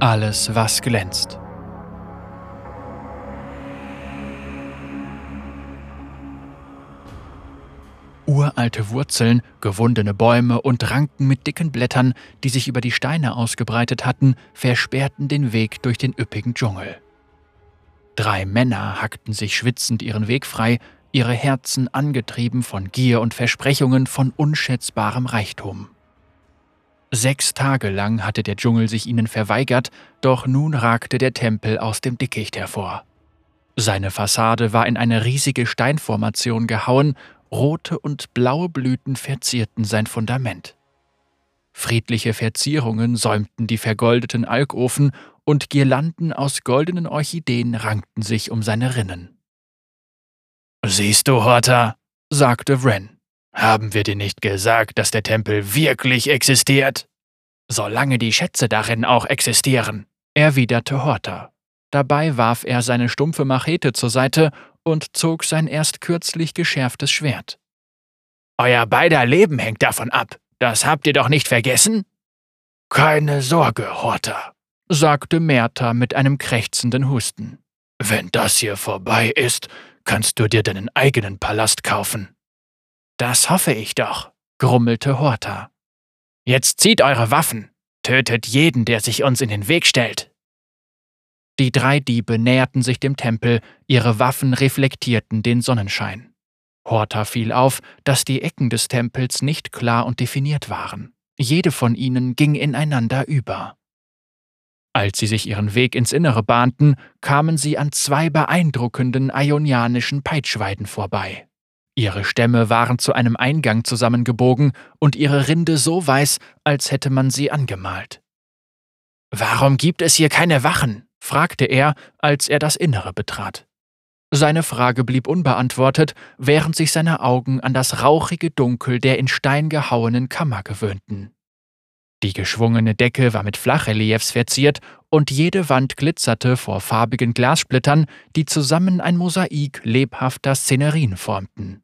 Alles, was glänzt. Uralte Wurzeln, gewundene Bäume und Ranken mit dicken Blättern, die sich über die Steine ausgebreitet hatten, versperrten den Weg durch den üppigen Dschungel. Drei Männer hackten sich schwitzend ihren Weg frei, ihre Herzen angetrieben von Gier und Versprechungen von unschätzbarem Reichtum. Sechs Tage lang hatte der Dschungel sich ihnen verweigert, doch nun ragte der Tempel aus dem Dickicht hervor. Seine Fassade war in eine riesige Steinformation gehauen, rote und blaue Blüten verzierten sein Fundament. Friedliche Verzierungen säumten die vergoldeten Alkofen und Girlanden aus goldenen Orchideen rankten sich um seine Rinnen. Siehst du, Horta, sagte Wren, haben wir dir nicht gesagt, dass der Tempel wirklich existiert? Solange die Schätze darin auch existieren, erwiderte Horta. Dabei warf er seine stumpfe Machete zur Seite und zog sein erst kürzlich geschärftes Schwert. Euer beider Leben hängt davon ab. Das habt ihr doch nicht vergessen? Keine Sorge, Horta, sagte Merta mit einem krächzenden Husten. Wenn das hier vorbei ist, kannst du dir deinen eigenen Palast kaufen. Das hoffe ich doch, grummelte Horta. Jetzt zieht eure Waffen, tötet jeden, der sich uns in den Weg stellt. Die drei Diebe näherten sich dem Tempel, ihre Waffen reflektierten den Sonnenschein. Horta fiel auf, dass die Ecken des Tempels nicht klar und definiert waren. Jede von ihnen ging ineinander über. Als sie sich ihren Weg ins Innere bahnten, kamen sie an zwei beeindruckenden ionianischen Peitschweiden vorbei. Ihre Stämme waren zu einem Eingang zusammengebogen und ihre Rinde so weiß, als hätte man sie angemalt. Warum gibt es hier keine Wachen? fragte er, als er das Innere betrat. Seine Frage blieb unbeantwortet, während sich seine Augen an das rauchige Dunkel der in Stein gehauenen Kammer gewöhnten. Die geschwungene Decke war mit Flachreliefs verziert und jede Wand glitzerte vor farbigen Glassplittern, die zusammen ein Mosaik lebhafter Szenerien formten.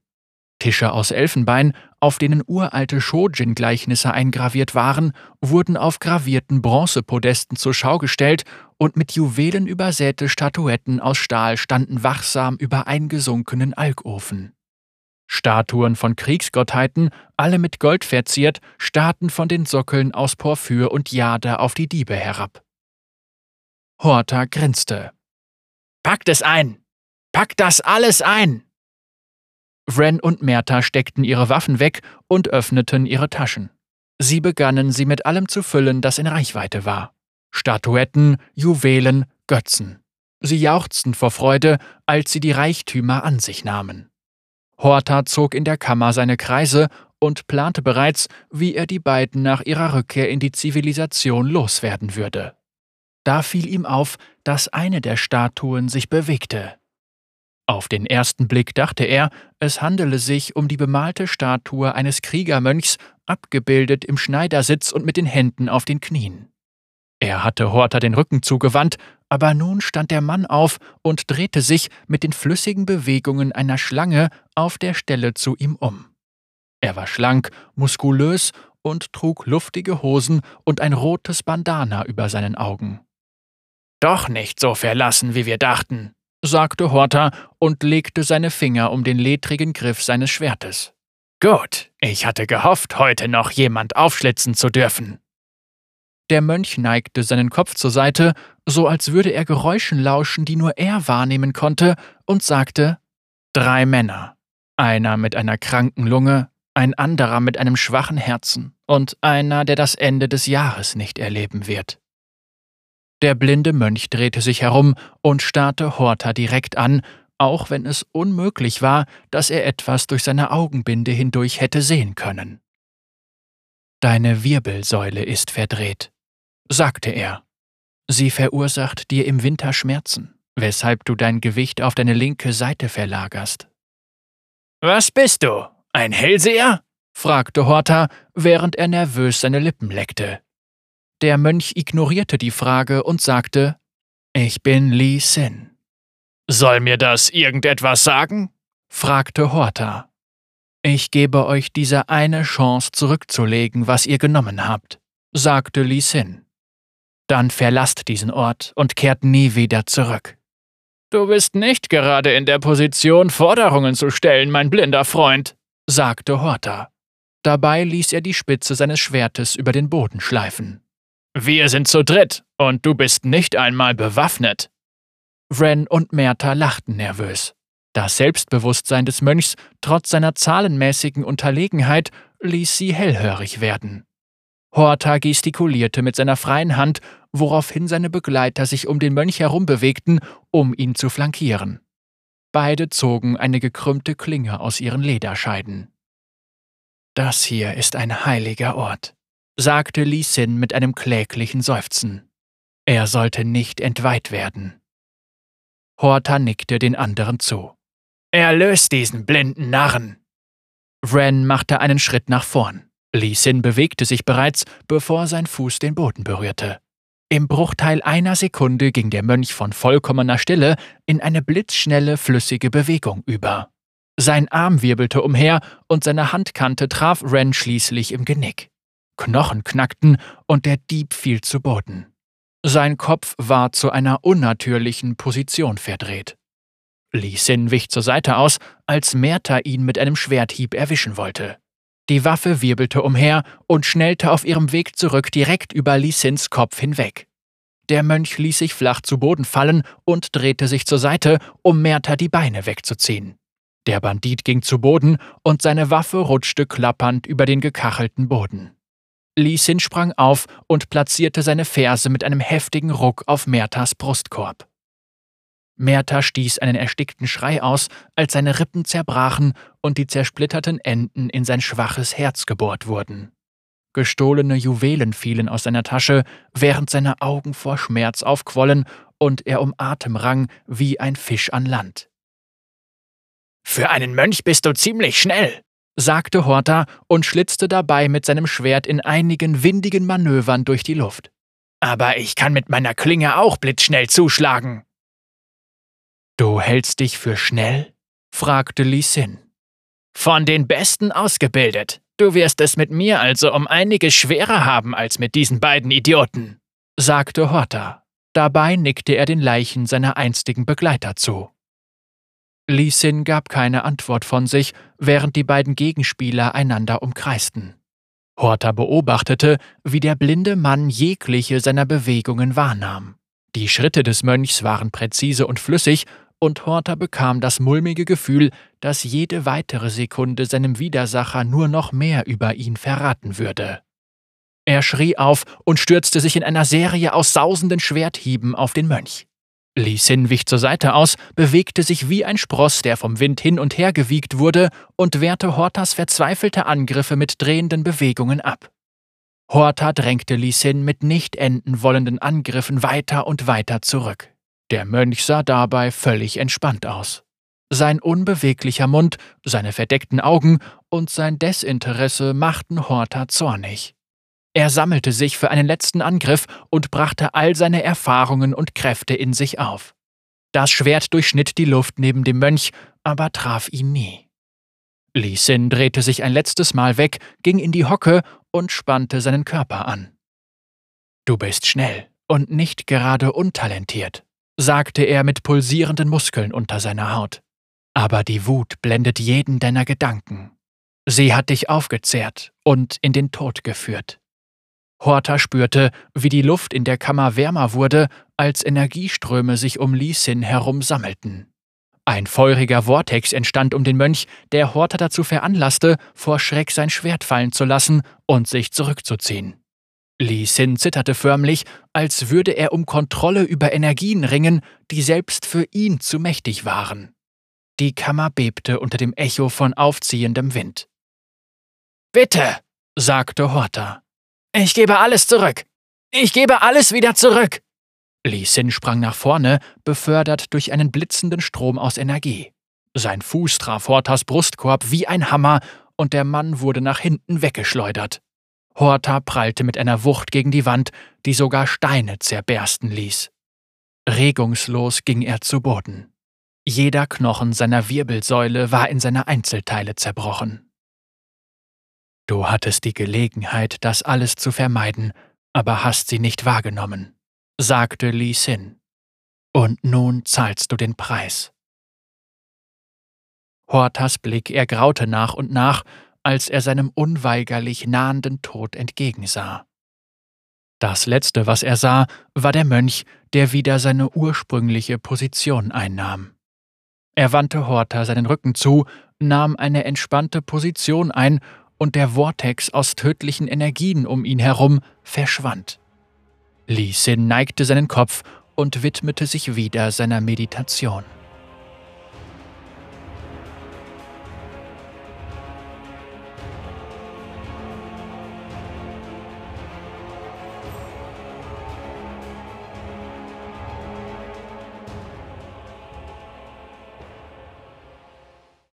Tische aus Elfenbein, auf denen uralte Shojin-Gleichnisse eingraviert waren, wurden auf gravierten Bronzepodesten zur Schau gestellt und mit Juwelen übersäte Statuetten aus Stahl standen wachsam über eingesunkenen Alkofen. Statuen von Kriegsgottheiten, alle mit Gold verziert, starrten von den Sockeln aus Porphyr und Jade auf die Diebe herab. Horta grinste. Packt es ein! Packt das alles ein! Wren und Merta steckten ihre Waffen weg und öffneten ihre Taschen. Sie begannen, sie mit allem zu füllen, das in Reichweite war. Statuetten, Juwelen, Götzen. Sie jauchzten vor Freude, als sie die Reichtümer an sich nahmen. Horta zog in der Kammer seine Kreise und plante bereits, wie er die beiden nach ihrer Rückkehr in die Zivilisation loswerden würde. Da fiel ihm auf, dass eine der Statuen sich bewegte. Auf den ersten Blick dachte er, es handele sich um die bemalte Statue eines Kriegermönchs, abgebildet im Schneidersitz und mit den Händen auf den Knien. Er hatte Horta den Rücken zugewandt, aber nun stand der Mann auf und drehte sich mit den flüssigen Bewegungen einer Schlange auf der Stelle zu ihm um. Er war schlank, muskulös und trug luftige Hosen und ein rotes Bandana über seinen Augen. Doch nicht so verlassen, wie wir dachten, sagte Horta und legte seine Finger um den ledrigen Griff seines Schwertes. Gut, ich hatte gehofft, heute noch jemand aufschlitzen zu dürfen. Der Mönch neigte seinen Kopf zur Seite, so als würde er Geräuschen lauschen, die nur er wahrnehmen konnte, und sagte Drei Männer, einer mit einer kranken Lunge, ein anderer mit einem schwachen Herzen und einer, der das Ende des Jahres nicht erleben wird. Der blinde Mönch drehte sich herum und starrte Horta direkt an, auch wenn es unmöglich war, dass er etwas durch seine Augenbinde hindurch hätte sehen können. Deine Wirbelsäule ist verdreht, sagte er. Sie verursacht dir im Winter Schmerzen, weshalb du dein Gewicht auf deine linke Seite verlagerst. Was bist du? Ein Hellseher? fragte Horta, während er nervös seine Lippen leckte. Der Mönch ignorierte die Frage und sagte, Ich bin Li Sin. Soll mir das irgendetwas sagen? fragte Horta. Ich gebe euch diese eine Chance zurückzulegen, was ihr genommen habt, sagte Li Sin. Dann verlasst diesen Ort und kehrt nie wieder zurück. Du bist nicht gerade in der Position, Forderungen zu stellen, mein blinder Freund, sagte Horta. Dabei ließ er die Spitze seines Schwertes über den Boden schleifen. Wir sind zu dritt, und du bist nicht einmal bewaffnet. Wren und Merta lachten nervös. Das Selbstbewusstsein des Mönchs, trotz seiner zahlenmäßigen Unterlegenheit, ließ sie hellhörig werden. Horta gestikulierte mit seiner freien Hand, woraufhin seine Begleiter sich um den Mönch herum bewegten, um ihn zu flankieren. Beide zogen eine gekrümmte Klinge aus ihren Lederscheiden. Das hier ist ein heiliger Ort, sagte Li Sin mit einem kläglichen Seufzen. Er sollte nicht entweiht werden. Horta nickte den anderen zu. Erlöst diesen blinden Narren! Wren machte einen Schritt nach vorn. Li Sin bewegte sich bereits, bevor sein Fuß den Boden berührte. Im Bruchteil einer Sekunde ging der Mönch von vollkommener Stille in eine blitzschnelle, flüssige Bewegung über. Sein Arm wirbelte umher und seine Handkante traf Ren schließlich im Genick. Knochen knackten und der Dieb fiel zu Boden. Sein Kopf war zu einer unnatürlichen Position verdreht. Li Sin wich zur Seite aus, als Merta ihn mit einem Schwerthieb erwischen wollte. Die Waffe wirbelte umher und schnellte auf ihrem Weg zurück direkt über Li Sins Kopf hinweg. Der Mönch ließ sich flach zu Boden fallen und drehte sich zur Seite, um Merta die Beine wegzuziehen. Der Bandit ging zu Boden und seine Waffe rutschte klappernd über den gekachelten Boden. Lee Sin sprang auf und platzierte seine Ferse mit einem heftigen Ruck auf Mertas Brustkorb. Merta stieß einen erstickten Schrei aus, als seine Rippen zerbrachen und die zersplitterten Enden in sein schwaches Herz gebohrt wurden. Gestohlene Juwelen fielen aus seiner Tasche, während seine Augen vor Schmerz aufquollen und er um Atem rang wie ein Fisch an Land. Für einen Mönch bist du ziemlich schnell, sagte Horta und schlitzte dabei mit seinem Schwert in einigen windigen Manövern durch die Luft. Aber ich kann mit meiner Klinge auch blitzschnell zuschlagen. Du hältst dich für schnell? fragte Li Sin. Von den Besten ausgebildet. Du wirst es mit mir also um einiges schwerer haben als mit diesen beiden Idioten, sagte Horta. Dabei nickte er den Leichen seiner einstigen Begleiter zu. Li Sin gab keine Antwort von sich, während die beiden Gegenspieler einander umkreisten. Horta beobachtete, wie der blinde Mann jegliche seiner Bewegungen wahrnahm. Die Schritte des Mönchs waren präzise und flüssig, und Horta bekam das mulmige Gefühl, dass jede weitere Sekunde seinem Widersacher nur noch mehr über ihn verraten würde. Er schrie auf und stürzte sich in einer Serie aus sausenden Schwerthieben auf den Mönch. Li Sin wich zur Seite aus, bewegte sich wie ein Spross, der vom Wind hin und her gewiegt wurde, und wehrte Hortas verzweifelte Angriffe mit drehenden Bewegungen ab. Horta drängte Li Sin mit nicht enden wollenden Angriffen weiter und weiter zurück. Der Mönch sah dabei völlig entspannt aus. Sein unbeweglicher Mund, seine verdeckten Augen und sein Desinteresse machten Horta zornig. Er sammelte sich für einen letzten Angriff und brachte all seine Erfahrungen und Kräfte in sich auf. Das Schwert durchschnitt die Luft neben dem Mönch, aber traf ihn nie. Li Sin drehte sich ein letztes Mal weg, ging in die Hocke und spannte seinen Körper an. Du bist schnell und nicht gerade untalentiert, sagte er mit pulsierenden Muskeln unter seiner Haut. Aber die Wut blendet jeden deiner Gedanken. Sie hat dich aufgezehrt und in den Tod geführt. Horta spürte, wie die Luft in der Kammer wärmer wurde, als Energieströme sich um Lisin herum sammelten. Ein feuriger Vortex entstand um den Mönch, der Horta dazu veranlasste, vor Schreck sein Schwert fallen zu lassen und sich zurückzuziehen. Li Sin zitterte förmlich, als würde er um Kontrolle über Energien ringen, die selbst für ihn zu mächtig waren. Die Kammer bebte unter dem Echo von aufziehendem Wind. Bitte, sagte Horta. Ich gebe alles zurück. Ich gebe alles wieder zurück. Li Sin sprang nach vorne, befördert durch einen blitzenden Strom aus Energie. Sein Fuß traf Hortas Brustkorb wie ein Hammer und der Mann wurde nach hinten weggeschleudert. Horta prallte mit einer Wucht gegen die Wand, die sogar Steine zerbersten ließ. Regungslos ging er zu Boden. Jeder Knochen seiner Wirbelsäule war in seine Einzelteile zerbrochen. Du hattest die Gelegenheit, das alles zu vermeiden, aber hast sie nicht wahrgenommen, sagte Li Sin. Und nun zahlst du den Preis. Hortas Blick ergraute nach und nach, als er seinem unweigerlich nahenden Tod entgegensah. Das Letzte, was er sah, war der Mönch, der wieder seine ursprüngliche Position einnahm. Er wandte Horta seinen Rücken zu, nahm eine entspannte Position ein und der Vortex aus tödlichen Energien um ihn herum verschwand. Lee Sin neigte seinen Kopf und widmete sich wieder seiner Meditation.